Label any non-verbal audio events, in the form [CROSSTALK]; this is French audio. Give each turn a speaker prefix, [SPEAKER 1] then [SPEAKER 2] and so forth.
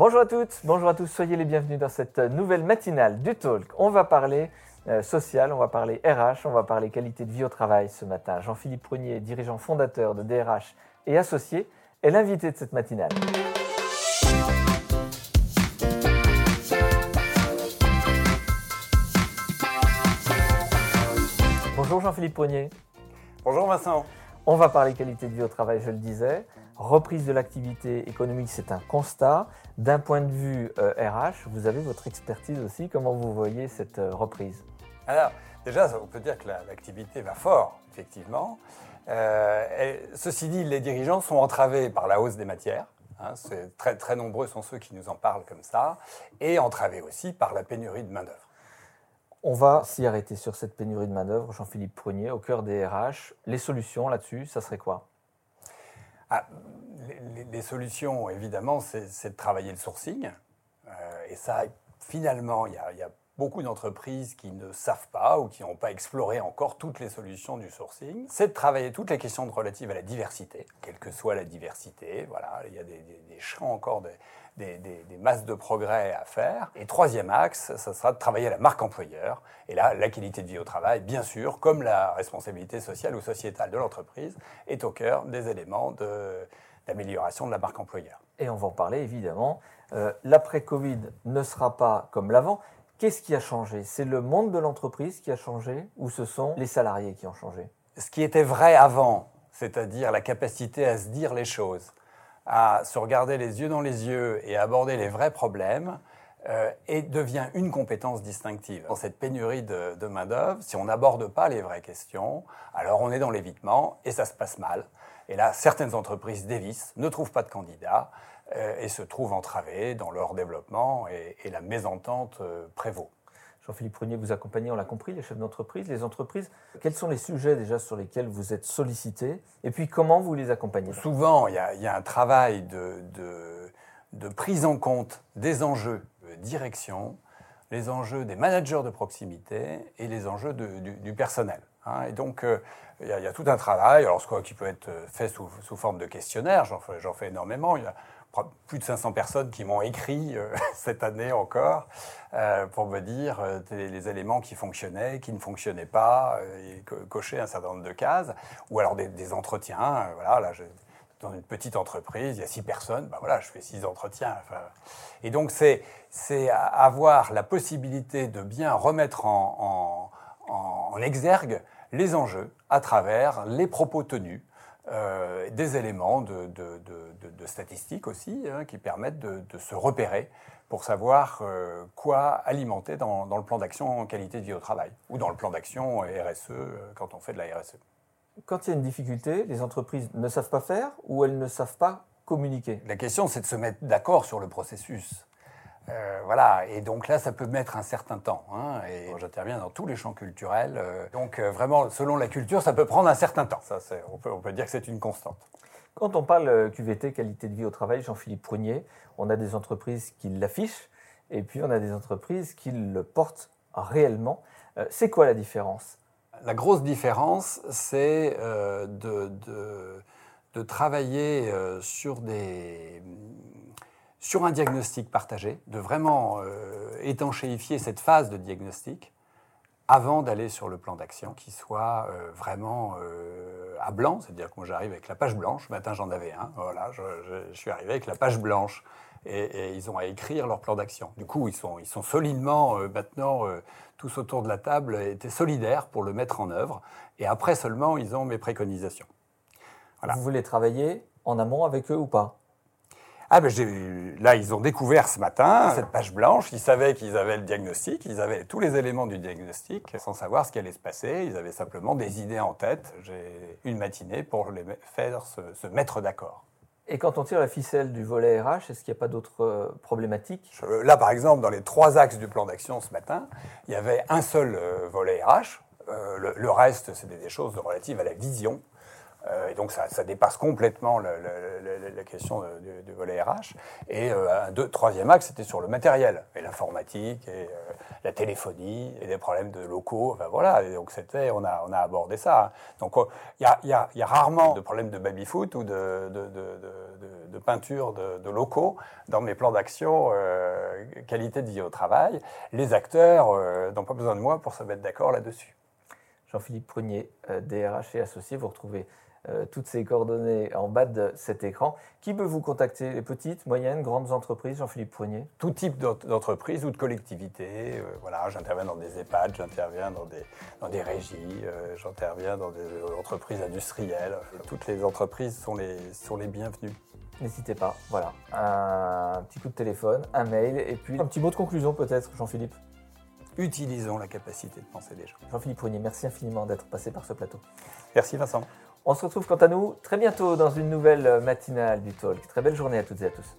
[SPEAKER 1] Bonjour à toutes, bonjour à tous, soyez les bienvenus dans cette nouvelle matinale du Talk. On va parler euh, social, on va parler RH, on va parler qualité de vie au travail ce matin. Jean-Philippe Prunier, dirigeant fondateur de DRH et associé, est l'invité de cette matinale. Bonjour Jean-Philippe Prunier.
[SPEAKER 2] Bonjour Vincent.
[SPEAKER 1] On va parler qualité de vie au travail, je le disais. Reprise de l'activité économique, c'est un constat. D'un point de vue RH, euh, vous avez votre expertise aussi. Comment vous voyez cette euh, reprise?
[SPEAKER 2] Alors, déjà, on peut dire que l'activité va fort, effectivement. Euh, ceci dit, les dirigeants sont entravés par la hausse des matières. Hein, très, très nombreux sont ceux qui nous en parlent comme ça. Et entravés aussi par la pénurie de main-d'œuvre.
[SPEAKER 1] On va s'y arrêter sur cette pénurie de main-d'œuvre, Jean-Philippe Prunier, au cœur des RH. Les solutions là-dessus, ça serait quoi?
[SPEAKER 2] Ah, les, solutions, évidemment, c'est de travailler le sourcing. Euh, et ça, finalement, il y, a, beaucoup d'entreprises qui ne savent pas ou qui n'ont pas exploré encore toutes les solutions du sourcing. C'est de travailler toutes les questions relatives à la diversité, quelle que soit la diversité. Voilà, il y a des, champs encore des, masses de progrès à faire. Et troisième axe, ça sera de travailler à la marque employeur. Et là, la qualité de vie au travail, bien sûr, comme la responsabilité sociale ou sociétale de l'entreprise, est au cœur des éléments d'amélioration de, la marque employeur.
[SPEAKER 1] Et on va en parler évidemment. Euh, l'après-Covid ne sera pas comme l'avant. Qu'est-ce qui a changé? C'est le monde de l'entreprise qui a changé ou ce sont les salariés qui ont changé?
[SPEAKER 2] Ce qui était vrai avant, c'est-à-dire la capacité à se dire les choses, à se regarder les yeux dans les yeux et à aborder les vrais problèmes, euh, et devient une compétence distinctive. Dans cette pénurie de, de main-d'œuvre, si on n'aborde pas les vraies questions, alors on est dans l'évitement et ça se passe mal. Et là, certaines entreprises dévissent, ne trouvent pas de candidats et se trouvent entravées dans leur développement et, et la mésentente euh, prévaut.
[SPEAKER 1] Jean-Philippe Prunier, vous accompagnez, on l'a compris, les chefs d'entreprise, les entreprises. Quels sont les sujets déjà sur lesquels vous êtes sollicités Et puis comment vous les accompagnez?
[SPEAKER 2] Souvent, il y, a, un travail de, de, prise en compte des enjeux de direction, les enjeux des managers de proximité et les enjeux du, personnel. Hein. Et donc, euh, il y, a tout un travail, alors, ce qui peut être fait sous, sous forme de questionnaire, j'en fais, fais, énormément. Il y a plus de 500 personnes qui m'ont écrit euh, [LAUGHS] cette année encore euh, pour me dire euh, les éléments qui fonctionnaient, qui ne fonctionnaient pas, et cocher un certain nombre de cases, ou alors des, entretiens. voilà, là, dans une petite entreprise, il y a six personnes, ben voilà, je fais six entretiens. et donc, c'est avoir la possibilité de bien remettre en, exergue les enjeux à travers les propos tenus, euh, des éléments de, de, statistiques aussi hein, qui permettent de, se repérer pour savoir euh, quoi alimenter dans, le plan d'action en qualité de vie au travail ou dans le plan d'action RSE euh, quand on fait de la RSE.
[SPEAKER 1] Quand il y a une difficulté, les entreprises ne savent pas faire ou elles ne savent pas communiquer
[SPEAKER 2] La question, c'est de se mettre d'accord sur le processus. Euh, voilà, et donc là, ça peut mettre un certain temps. Hein, et j'interviens dans tous les champs culturels. Euh, donc euh, vraiment, selon la culture, ça peut prendre un certain temps. Ça, on, peut, on peut dire que c'est une constante.
[SPEAKER 1] Quand on parle QVT, qualité de vie au travail, Jean-Philippe Prunier, on a des entreprises qui l'affichent et puis on a des entreprises qui le portent réellement. c'est quoi la différence?
[SPEAKER 2] La grosse différence, c'est de, de, de, travailler sur des sur un diagnostic partagé, de vraiment euh, étanchéifier cette phase de diagnostic avant d'aller sur le plan d'action qui soit euh, vraiment euh, à blanc, c'est-à-dire que moi j'arrive avec la page blanche, ce matin j'en avais un, voilà, je, suis arrivé avec la page blanche. Et, ils ont à écrire leur plan d'action. Du coup, ils sont, ils sont solidement maintenant, tous autour de la table, étaient solidaires pour le mettre en œuvre. Et après seulement ils ont mes préconisations.
[SPEAKER 1] Vous voulez travailler en amont avec eux ou pas?
[SPEAKER 2] Ah ben là, ils ont découvert ce matin cette page blanche. Ils savaient qu'ils avaient le diagnostic, ils avaient tous les éléments du diagnostic, sans savoir ce qui allait se passer. Ils avaient simplement des idées en tête. J'ai une matinée pour les faire se, mettre d'accord.
[SPEAKER 1] Et quand on tire la ficelle du volet RH, est-ce qu'il n'y a pas d'autres euh, problématiques?
[SPEAKER 2] Là, par exemple, dans les trois axes du plan d'action ce matin, il y avait un seul euh, volet RH. Euh, le, reste, c'était des choses relatives à la vision, et donc ça, dépasse complètement la question du, volet RH. Et euh, un deux- troisième axe, c'était sur le matériel, et l'informatique, et euh, la téléphonie, et des problèmes de locaux. Enfin, voilà, donc c'était, on a, abordé ça. hein. Donc euh, il y, a, rarement de problèmes de baby-foot ou de, peinture de, locaux dans mes plans d'action euh, qualité de vie au travail. Les acteurs euh, n'ont pas besoin de moi pour se mettre d'accord là-dessus.
[SPEAKER 1] Jean-Philippe Prunier, euh, DRH et associé, vous retrouvez euh, toutes ces coordonnées en bas de cet écran. Qui peut vous contacter? Les petites, moyennes, grandes entreprises, Jean-Philippe Prunier?
[SPEAKER 2] Tout type d'ent- d'entreprise ou de collectivité. euh, voilà, j'interviens dans des EHPAD, j'interviens dans des, dans des régies, euh, j'interviens dans des entreprises industrielles. Toutes les entreprises sont les, sont les bienvenues.
[SPEAKER 1] N'hésitez pas, voilà. Un petit coup de téléphone, un mail, et puis un petit mot de conclusion peut-être, Jean-Philippe?
[SPEAKER 2] Utilisons la capacité de penser des gens.
[SPEAKER 1] Jean-Philippe Prunier, merci infiniment d'être passé par ce plateau.
[SPEAKER 2] Merci Vincent.
[SPEAKER 1] On se retrouve quant à nous très bientôt dans une nouvelle matinale du Talk. Très belle journée à toutes et à tous.